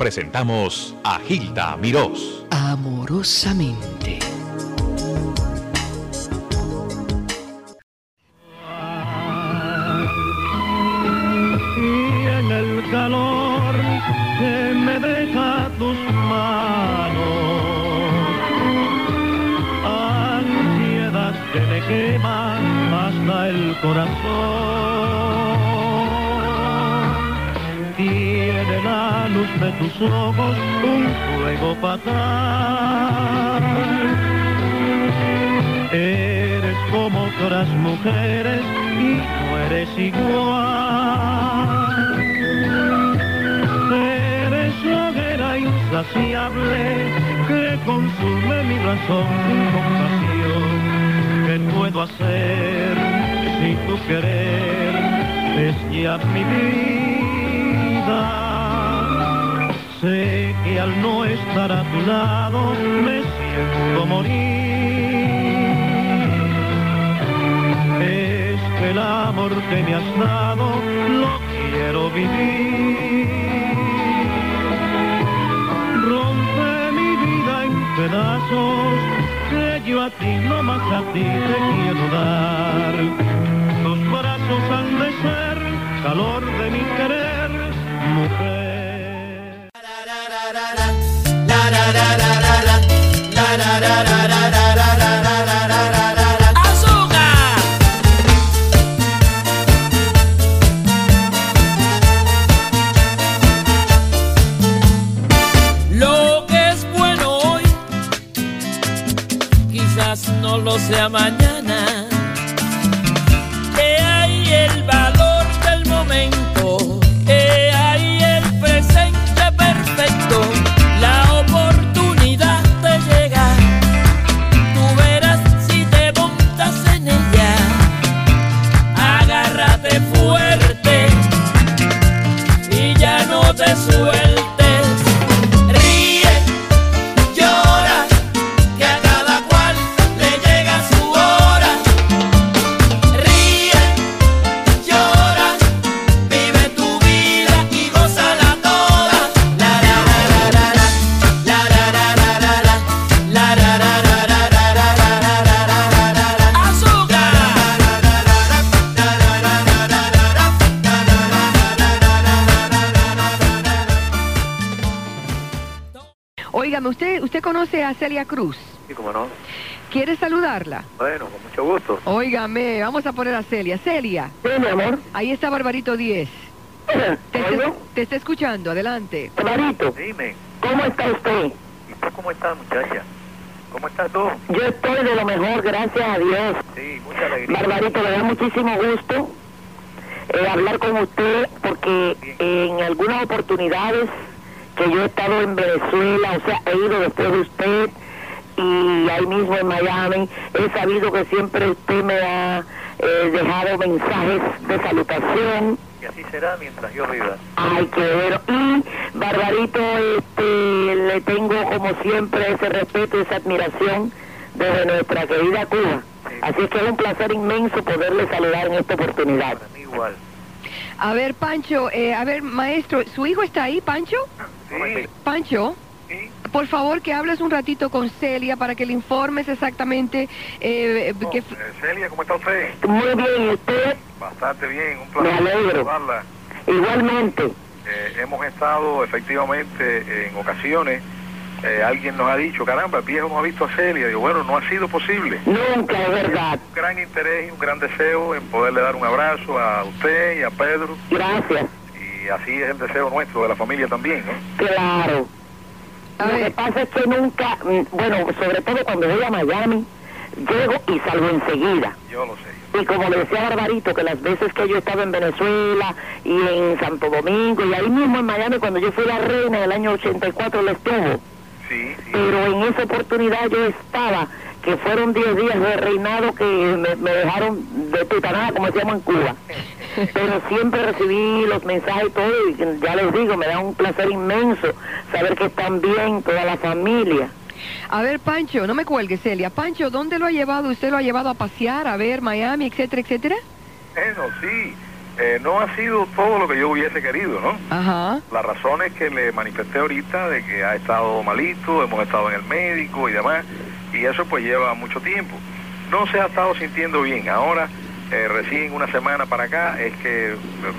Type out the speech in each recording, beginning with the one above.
presentamos a Gilda Mirós. Amorosamente. y en el calor que me deja tus manos. Ansiedad que me quema hasta el corazón. De tus ojos un fuego fatal. Eres como otras mujeres y no eres igual. Eres hoguera insaciable que consume mi razón con pasión. ¿Qué puedo hacer si tu querer es ya mi vida? Sé que al no estar a tu lado me siento morir. Es que el amor que me has dado lo quiero vivir. Rompe mi vida en pedazos que yo a ti, no más a ti te quiero dar. Tus brazos han de ser calor de mi querer, mujer. No lo sea mañana. ¿Usted, ¿usted conoce a Celia Cruz? Sí, cómo no. ¿Quiere saludarla? Bueno, con mucho gusto. Óigame, vamos a poner a Celia. Celia, Sí, mi amor. ahí está Barbarito 10. Te, está- te está escuchando, adelante. Barbarito, Dime, ¿cómo está usted? ¿y tú cómo estás, muchacha? ¿Cómo estás tú? Yo estoy de lo mejor, gracias a Dios. Sí, mucha alegría. Barbarito, me da muchísimo gusto eh, hablar con usted porque en algunas oportunidades que yo he estado en Venezuela, o sea, he ido después de usted y ahí mismo en Miami, he sabido que siempre usted me ha eh, dejado mensajes de salutación. Y así será mientras yo viva. Ay, qué bueno. Y, Barbarito, este, le tengo como siempre ese respeto y esa admiración desde nuestra querida Cuba. Así es que es un placer inmenso poderle saludar en esta oportunidad. Para mí igual. A ver, Pancho, eh, a ver, maestro, ¿su hijo está ahí, Pancho? Sí, Pancho, sí. por favor que hables un ratito con Celia para que le informes exactamente eh, Oh, que... eh, Celia, ¿cómo está usted? Muy bien, ¿y usted? Bastante bien, un placer Me alegro. saludarla. Igualmente. Eh, hemos estado efectivamente en ocasiones, eh, alguien nos ha dicho, caramba, el viejo no ha visto a Celia. Digo, bueno, no ha sido posible. Nunca, es verdad. Un gran interés y un gran deseo en poderle dar un abrazo a usted y a Pedro. Gracias. Y así es el deseo nuestro, de la familia también, ¿no? Claro. Lo que pasa es que nunca, mm, bueno, sobre todo cuando voy a Miami, llego y salgo enseguida. Yo lo sé. Y como le decía Barbarito, que las veces que yo he estado en Venezuela y en Santo Domingo y ahí mismo en Miami, cuando yo fui la reina en el año 84, le estuvo. Sí, sí. Pero en esa oportunidad yo estaba, que fueron 10 días de reinado que me, me dejaron de tutanada, como decíamos en Cuba. Pero siempre recibí los mensajes y todo, y ya les digo, me da un placer inmenso saber que están bien toda la familia. a ver, Pancho, no me cuelgue, Celia. Pancho, ¿dónde lo ha llevado? ¿Usted lo ha llevado a pasear, a ver Miami, etcétera, etcétera? Bueno, sí. Eh, no ha sido todo lo que yo hubiese querido, ¿no? Ajá. La razón es que le manifesté ahorita de que ha estado malito, hemos estado en el médico y demás, y eso pues lleva mucho tiempo. No se ha estado sintiendo bien. Ahora, eh, recién una semana para acá, es que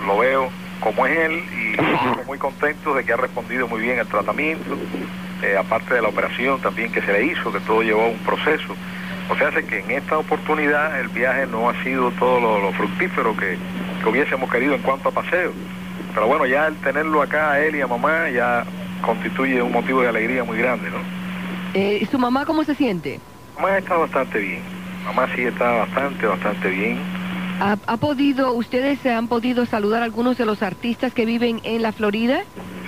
lo veo como es él y estamos muy contentos de que ha respondido muy bien al tratamiento, eh, aparte de la operación también que se le hizo, que todo llevó a un proceso. O sea, hace que en esta oportunidad el viaje no ha sido todo lo, lo fructífero que, que hubiésemos querido en cuanto a paseo. Pero bueno, ya el tenerlo acá a él y a mamá ya constituye un motivo de alegría muy grande, ¿no? Eh, ¿Su mamá cómo se siente? Mamá está bastante bien. Mamá sí está bastante, bastante bien. ¿Ha, ha podido, ustedes han podido saludar a algunos de los artistas que viven en la Florida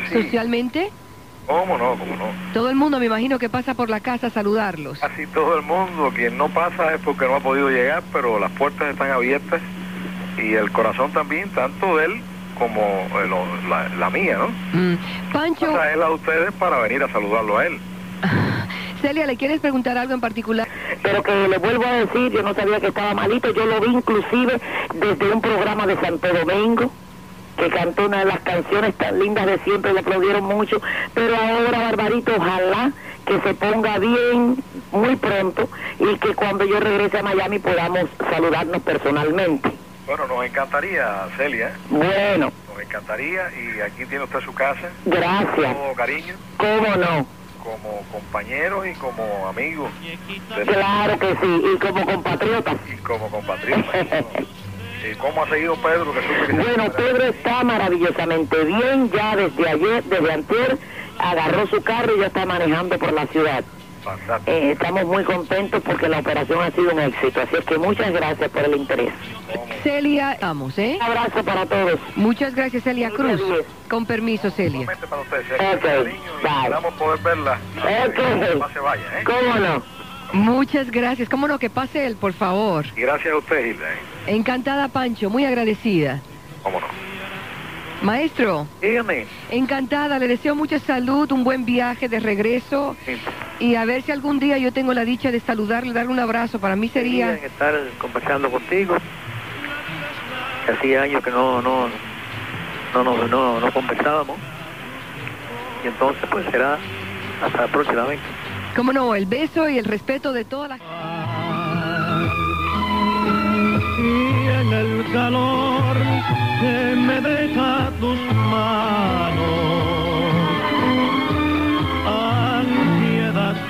Sí. socialmente? ¿Cómo no? ¿Cómo no? Todo el mundo me imagino que pasa por la casa a saludarlos. Casi todo el mundo, quien no pasa es porque no ha podido llegar, pero las puertas están abiertas y el corazón también, tanto de él como eh, lo- la, la mía, ¿no? Mm. Pancho, él a ustedes para venir a saludarlo a él. Celia, ¿le quieres preguntar algo en particular? Pero que le vuelvo a decir, yo no sabía que estaba malito, yo lo vi inclusive desde un programa de Santo Domingo, que cantó una de las canciones tan lindas de siempre, le aplaudieron mucho, pero ahora, Barbarito, ojalá que se ponga bien muy pronto y que cuando yo regrese a Miami podamos saludarnos personalmente. Bueno, nos encantaría, Celia. Bueno, nos encantaría y aquí tiene usted su casa, gracias. todo cariño, ¿Cómo no? Como compañeros y como amigos Claro que sí, y como compatriotas. y como compatriotas. ¿Y cómo ha seguido Pedro? Que Bueno, Pedro está maravillosamente bien, ya desde ayer, desde antier, agarró su carro y ya está manejando por la ciudad. Eh, estamos muy contentos porque la operación ha sido un éxito, así es que muchas gracias por el interés. Celia, vamos, ¿eh? Un abrazo para todos. Muchas gracias, Celia Cruz. Con permiso, Celia. Para ustedes, poder verla. No se vaya, ¿eh? ¿Cómo no? Muchas gracias. ¿Cómo no? Que pase él, por favor. Y gracias a usted, Hilda. ¿eh? Encantada, Pancho. Muy agradecida. ¿Cómo no? Maestro, Dígame. encantada. Le deseo mucha salud, un buen viaje de regreso. Y a ver si algún día yo tengo la dicha de saludarle, darle un abrazo. Para mí sería... estar conversando contigo. Hacía años que no no no no, no, no conversábamos. Y entonces pues será hasta próximamente. ¿Cómo no? El beso y el respeto de todas las... y en el calor que me deja tus manos.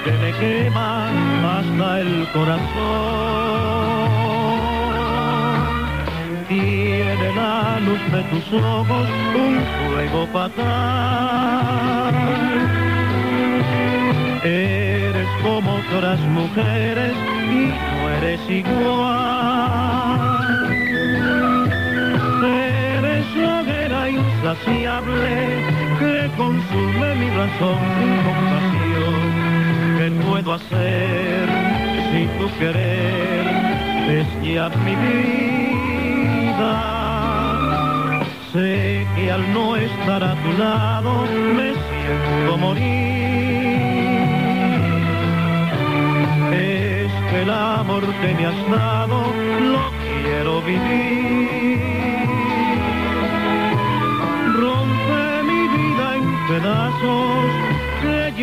Que me quema hasta el corazón. Tiene la luz de tus ojos un fuego fatal. Eres como otras mujeres y no eres igual. Eres hoguera insaciable que consume mi razón sin compasión. ¿Qué puedo hacer si tu querer es mi vida? Sé que al no estar a tu lado me siento morir. Es que el amor que me has dado lo quiero vivir. Rompe mi vida en pedazos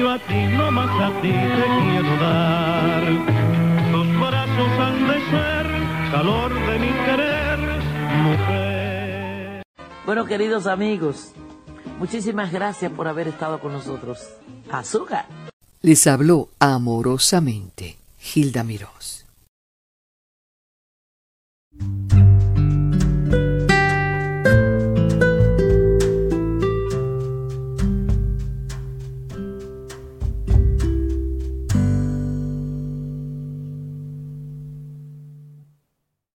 yo a ti, no más a ti te quiero dar. Tus brazos han de ser calor de mi querer, mujer. Bueno, queridos amigos, muchísimas gracias por haber estado con nosotros. Azúcar. Les habló amorosamente Gilda Mirós.